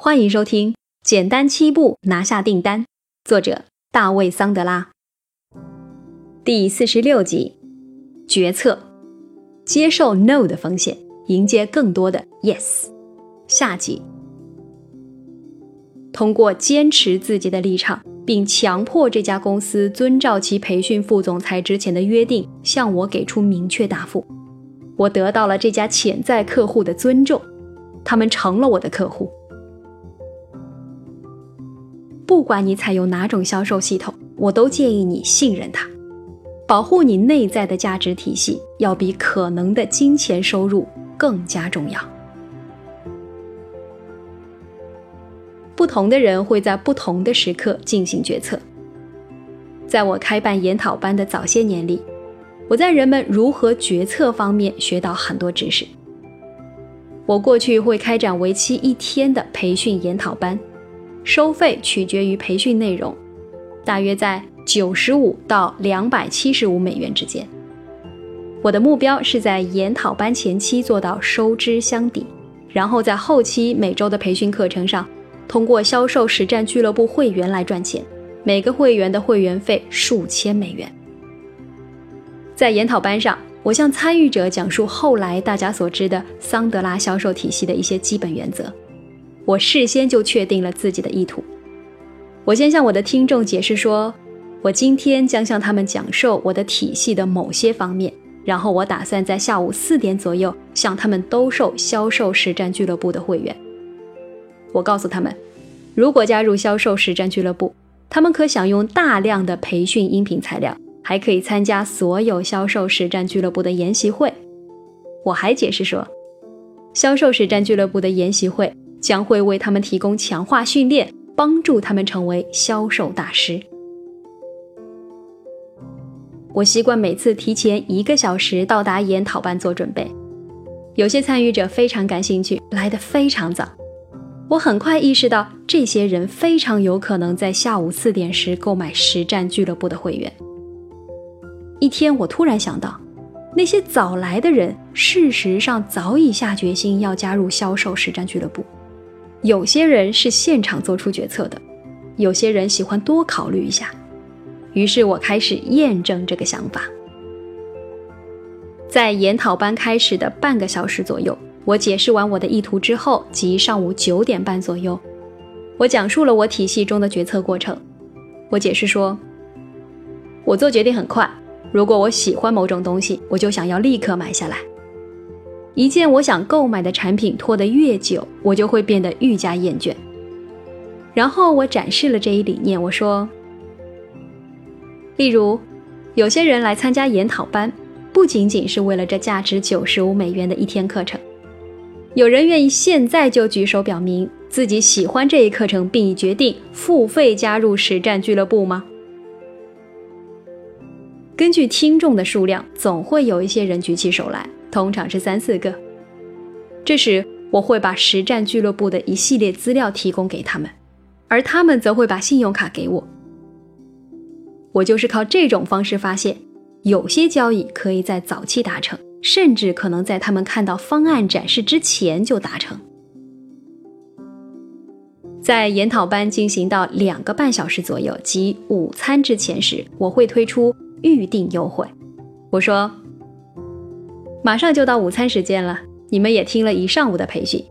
欢迎收听《简单七步拿下订单》，作者大卫·桑德拉。第四十六集：决策，接受 “no” 的风险，迎接更多的 “yes”。下集：通过坚持自己的立场，并强迫这家公司遵照其培训副总裁之前的约定，向我给出明确答复，我得到了这家潜在客户的尊重，他们成了我的客户。不管你采用哪种销售系统，我都建议你信任它。保护你内在的价值体系，要比可能的金钱收入更加重要。不同的人会在不同的时刻进行决策。在我开办研讨班的早些年里，我在人们如何决策方面学到很多知识。我过去会开展为期一天的培训研讨班。收费取决于培训内容，大约在九十五到两百七十五美元之间。我的目标是在研讨班前期做到收支相抵，然后在后期每周的培训课程上，通过销售实战俱乐部会员来赚钱，每个会员的会员费数千美元。在研讨班上，我向参与者讲述后来大家所知的桑德拉销售体系的一些基本原则。我事先就确定了自己的意图。我先向我的听众解释说，我今天将向他们讲授我的体系的某些方面，然后我打算在下午四点左右向他们兜售销售实战俱乐部的会员。我告诉他们，如果加入销售实战俱乐部，他们可享用大量的培训音频材料，还可以参加所有销售实战俱乐部的研习会。我还解释说，销售实战俱乐部的研习会。将会为他们提供强化训练，帮助他们成为销售大师。我习惯每次提前一个小时到达研讨班做准备。有些参与者非常感兴趣，来得非常早。我很快意识到，这些人非常有可能在下午四点时购买实战俱乐部的会员。一天，我突然想到，那些早来的人，事实上早已下决心要加入销售实战俱乐部。有些人是现场做出决策的，有些人喜欢多考虑一下。于是我开始验证这个想法。在研讨班开始的半个小时左右，我解释完我的意图之后，即上午九点半左右，我讲述了我体系中的决策过程。我解释说，我做决定很快，如果我喜欢某种东西，我就想要立刻买下来。一件我想购买的产品拖得越久，我就会变得愈加厌倦。然后我展示了这一理念，我说：，例如，有些人来参加研讨班，不仅仅是为了这价值九十五美元的一天课程。有人愿意现在就举手表明自己喜欢这一课程，并已决定付费加入实战俱乐部吗？根据听众的数量，总会有一些人举起手来。通常是三四个。这时，我会把实战俱乐部的一系列资料提供给他们，而他们则会把信用卡给我。我就是靠这种方式发现，有些交易可以在早期达成，甚至可能在他们看到方案展示之前就达成。在研讨班进行到两个半小时左右即午餐之前时，我会推出预定优惠。我说。马上就到午餐时间了，你们也听了一上午的培训，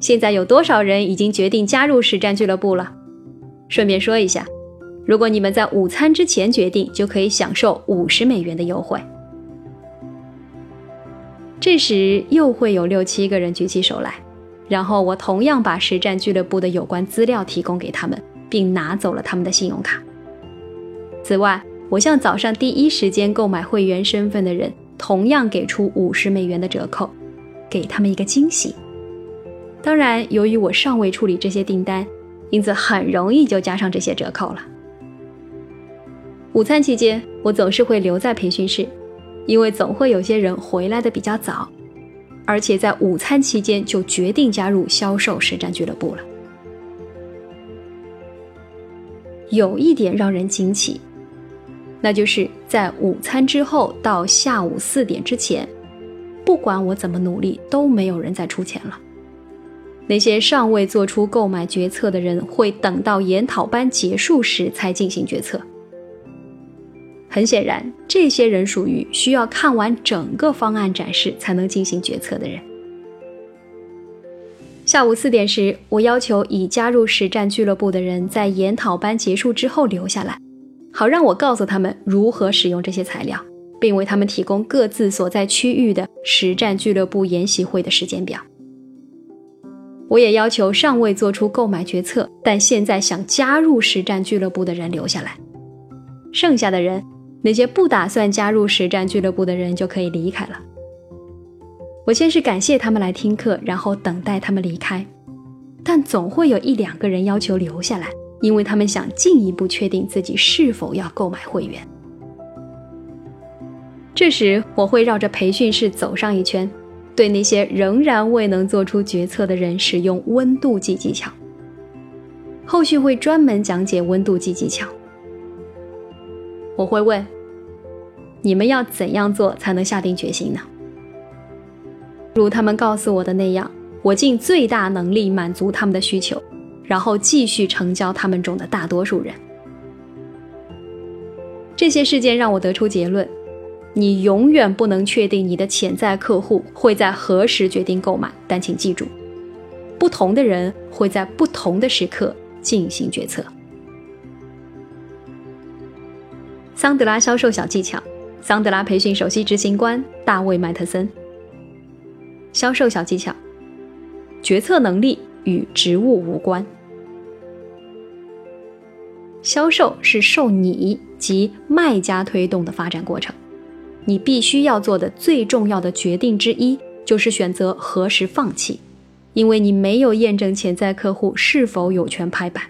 现在有多少人已经决定加入实战俱乐部了？顺便说一下，如果你们在午餐之前决定，就可以享受五十美元的优惠。这时又会有六七个人举起手来，然后我同样把实战俱乐部的有关资料提供给他们，并拿走了他们的信用卡。此外，我向早上第一时间购买会员身份的人。同样给出五十美元的折扣，给他们一个惊喜。当然，由于我尚未处理这些订单，因此很容易就加上这些折扣了。午餐期间，我总是会留在培训室，因为总会有些人回来的比较早，而且在午餐期间就决定加入销售实战俱乐部了。有一点让人惊奇。那就是在午餐之后到下午四点之前，不管我怎么努力，都没有人再出钱了。那些尚未做出购买决策的人会等到研讨班结束时才进行决策。很显然，这些人属于需要看完整个方案展示才能进行决策的人。下午四点时，我要求已加入实战俱乐部的人在研讨班结束之后留下来，好让我告诉他们如何使用这些材料，并为他们提供各自所在区域的实战俱乐部研习会的时间表。我也要求尚未做出购买决策但现在想加入实战俱乐部的人留下来，剩下的人。那些不打算加入实战俱乐部的人就可以离开了。我先是感谢他们来听课，然后等待他们离开，但总会有一两个人要求留下来，因为他们想进一步确定自己是否要购买会员。这时，我会绕着培训室走上一圈，对那些仍然未能做出决策的人使用温度计技巧。后续会专门讲解温度计技巧。我会问。你们要怎样做才能下定决心呢？如他们告诉我的那样，我尽最大能力满足他们的需求，然后继续成交他们中的大多数人。这些事件让我得出结论：你永远不能确定你的潜在客户会在何时决定购买，但请记住，不同的人会在不同的时刻进行决策。桑德拉销售小技巧。桑德拉培训首席执行官大卫·麦特森。销售小技巧：决策能力与职务无关。销售是受你及卖家推动的发展过程。你必须要做的最重要的决定之一，就是选择何时放弃，因为你没有验证潜在客户是否有权拍板。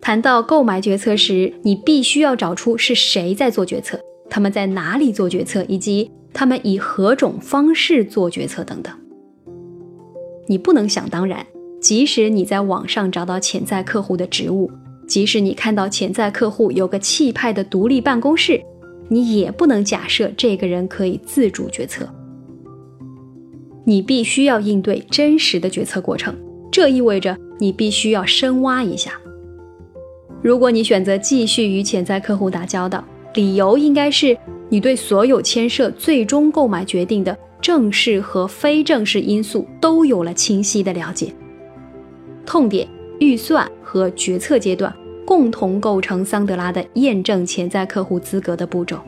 谈到购买决策时，你必须要找出是谁在做决策，他们在哪里做决策，以及他们以何种方式做决策等等。你不能想当然，即使你在网上找到潜在客户的职务，即使你看到潜在客户有个气派的独立办公室，你也不能假设这个人可以自主决策。你必须要应对真实的决策过程，这意味着你必须要深挖一下。如果你选择继续与潜在客户打交道，理由应该是你对所有牵涉最终购买决定的正式和非正式因素都有了清晰的了解。痛点、预算和决策阶段共同构成桑德拉的验证潜在客户资格的步骤。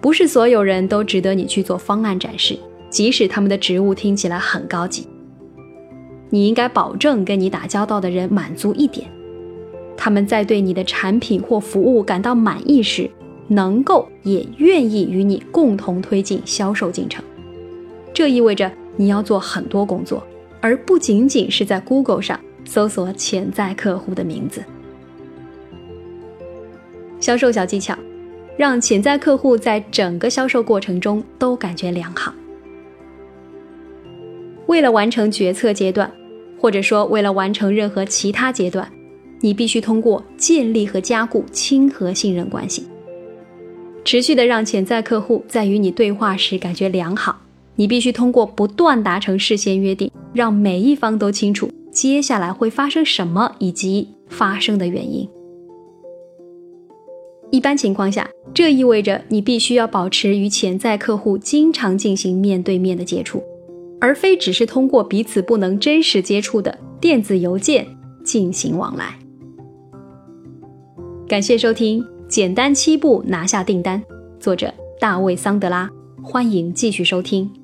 不是所有人都值得你去做方案展示，即使他们的职务听起来很高级。你应该保证跟你打交道的人满足一点。他们在对你的产品或服务感到满意时，能够也愿意与你共同推进销售进程。这意味着你要做很多工作，而不仅仅是在 Google 上搜索潜在客户的名字。销售小技巧，让潜在客户在整个销售过程中都感觉良好。为了完成决策阶段，或者说为了完成任何其他阶段。你必须通过建立和加固亲和信任关系，持续的让潜在客户在与你对话时感觉良好。你必须通过不断达成事先约定，让每一方都清楚接下来会发生什么以及发生的原因。一般情况下，这意味着你必须要保持与潜在客户经常进行面对面的接触，而非只是通过彼此不能真实接触的电子邮件进行往来。感谢收听《简单七步拿下订单》，作者大卫·桑德拉。欢迎继续收听。